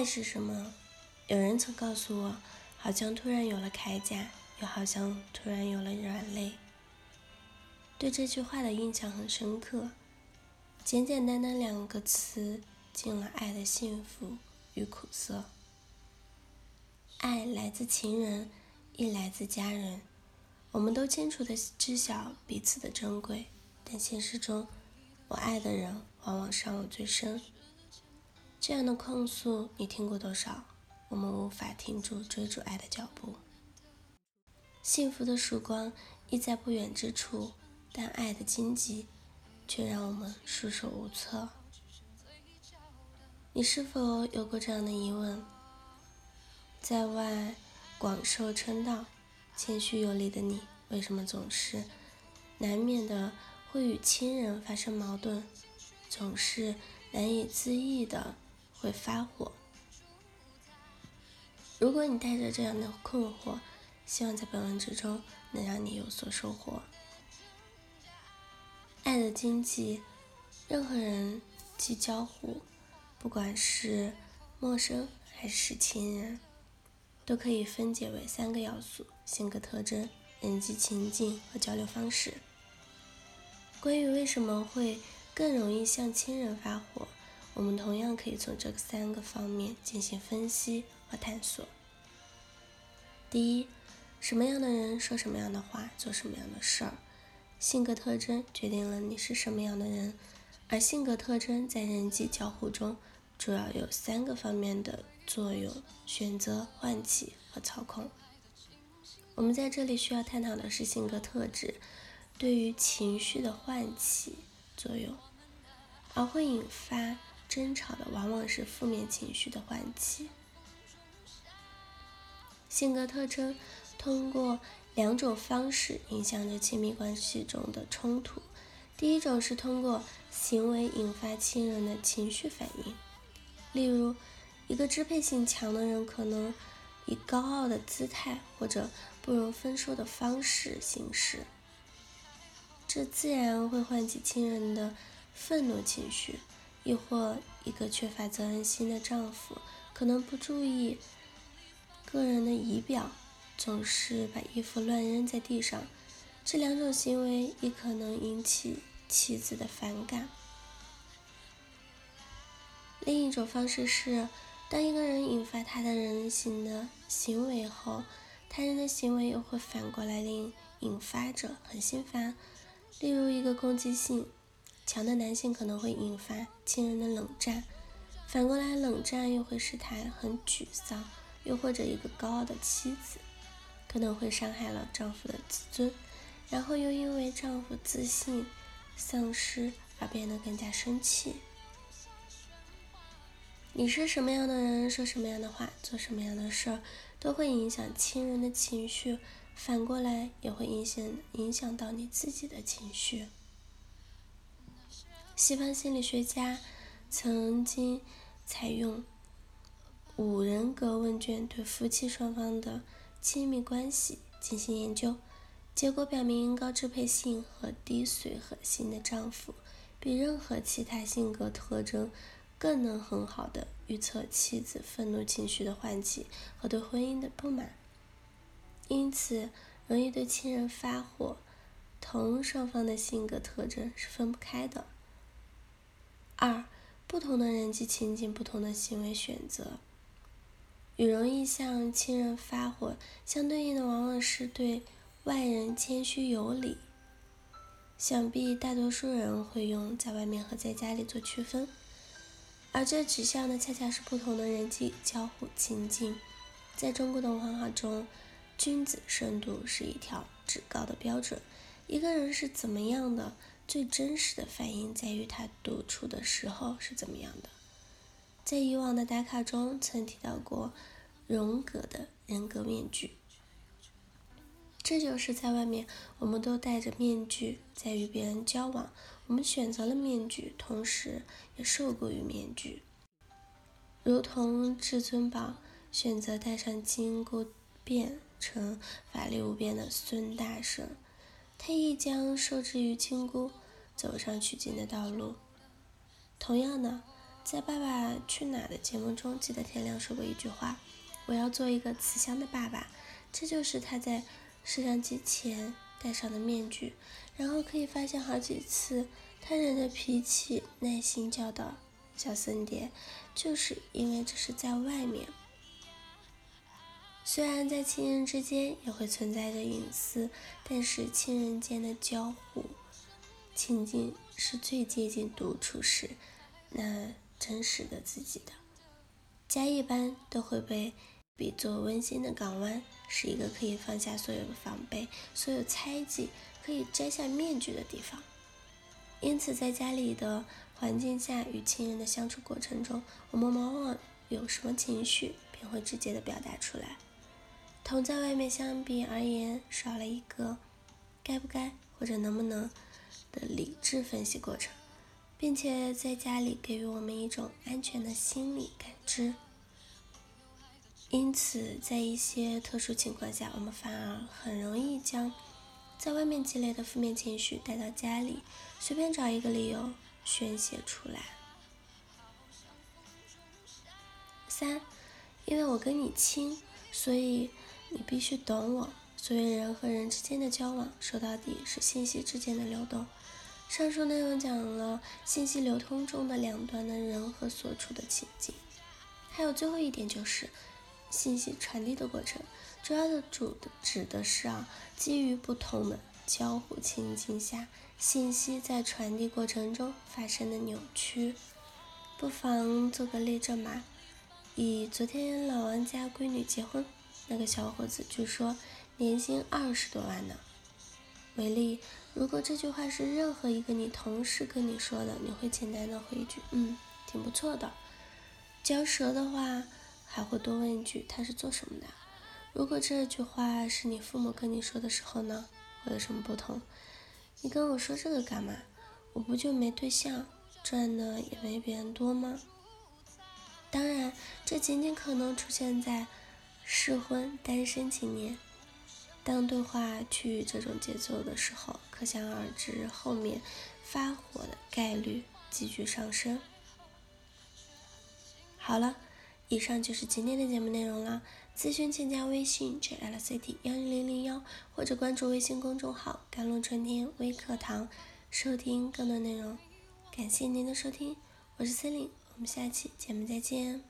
爱是什么？有人曾告诉我，好像突然有了铠甲，又好像突然有了软肋。对这句话的印象很深刻。简简单单两个词，尽了爱的幸福与苦涩。爱来自情人，亦来自家人。我们都清楚的知晓彼此的珍贵，但现实中，我爱的人往往伤我最深。这样的控诉，你听过多少？我们无法停住追逐爱的脚步。幸福的曙光亦在不远之处，但爱的荆棘却让我们束手无策。你是否有过这样的疑问？在外广受称道、谦虚有礼的你，为什么总是难免的会与亲人发生矛盾，总是难以自抑的会发火？如果你带着这样的困惑，希望在本文之中能让你有所收获。爱的经济，任何人际交互，不管是陌生还是亲人。都可以分解为三个要素：性格特征、人际情境和交流方式。关于为什么会更容易向亲人发火，我们同样可以从这三个方面进行分析和探索。第一，什么样的人说什么样的话，做什么样的事儿。性格特征决定了你是什么样的人，而性格特征在人际交互中主要有三个方面的。作用、选择、唤起和操控。我们在这里需要探讨的是性格特质对于情绪的唤起作用，而会引发争吵的往往是负面情绪的唤起。性格特征通过两种方式影响着亲密关系中的冲突。第一种是通过行为引发亲人的情绪反应，例如。一个支配性强的人可能以高傲的姿态或者不容分说的方式行事，这自然会唤起亲人的愤怒情绪；亦或一个缺乏责任心的丈夫可能不注意个人的仪表，总是把衣服乱扔在地上，这两种行为亦可能引起妻子的反感。另一种方式是。当一个人引发他的人性的行为后，他人的行为又会反过来令引发者很心烦。例如，一个攻击性强的男性可能会引发亲人的冷战，反过来冷战又会使他很沮丧。又或者，一个高傲的妻子可能会伤害了丈夫的自尊，然后又因为丈夫自信丧失而变得更加生气。你是什么样的人，说什么样的话，做什么样的事儿，都会影响亲人的情绪，反过来也会影响影响到你自己的情绪。西方心理学家曾经采用五人格问卷对夫妻双方的亲密关系进行研究，结果表明高支配性和低随和性的丈夫比任何其他性格特征。更能很好的预测妻子愤怒情绪的唤起和对婚姻的不满，因此容易对亲人发火，同双方的性格特征是分不开的。不同的人际情景，不同的行为选择，与容易向亲人发火相对应的，往往是对外人谦虚有礼。想必大多数人会用在外面和在家里做区分。而这指向的恰恰是不同的人际交互情境。在中国的文化中，君子深度是一条至高的标准。一个人是怎么样的，最真实的反应在于他独处的时候是怎么样的。在以往的打卡中曾提到过荣格的人格面具，这就是在外面我们都戴着面具在与别人交往。我们选择了面具，同时也受雇于面具，如同至尊宝选择戴上金箍，变成法力无边的孙大圣，他亦将受制于金箍，走上取经的道路。同样的，在《爸爸去哪儿》的节目中，记得田亮说过一句话：“我要做一个慈祥的爸爸。”这就是他在摄像机前戴上的面具。然后可以发现，好几次他忍着脾气，耐心教导小森碟，就是因为这是在外面。虽然在亲人之间也会存在着隐私，但是亲人间的交互情境是最接近独处时那真实的自己的。家一般都会被比作温馨的港湾，是一个可以放下所有的防备、所有猜忌。可以摘下面具的地方，因此在家里的环境下与亲人的相处过程中，我们往往有什么情绪，便会直接的表达出来。同在外面相比而言，少了一个该不该或者能不能的理智分析过程，并且在家里给予我们一种安全的心理感知。因此，在一些特殊情况下，我们反而很容易将。在外面积累的负面情绪带到家里，随便找一个理由宣泄出来。三，因为我跟你亲，所以你必须懂我。所以人和人之间的交往，说到底是信息之间的流动。上述内容讲了信息流通中的两端的人和所处的情境。还有最后一点就是信息传递的过程。主要的主的指的是啊，基于不同的交互情境下，信息在传递过程中发生的扭曲。不妨做个例证吧。以昨天老王家闺女结婚，那个小伙子据说年薪二十多万呢为例，如果这句话是任何一个你同事跟你说的，你会简单的回一句，嗯，挺不错的。嚼舌的话，还会多问一句，他是做什么的？如果这句话是你父母跟你说的时候呢，会有什么不同？你跟我说这个干嘛？我不就没对象，赚的也没别人多吗？当然，这仅仅可能出现在适婚单身青年。当对话趋于这种节奏的时候，可想而知后面发火的概率急剧上升。好了，以上就是今天的节目内容了。咨询请加微信 jlct 幺零零零幺，或者关注微信公众号“甘露春天微课堂”，收听更多内容。感谢您的收听，我是森林，我们下期节目再见。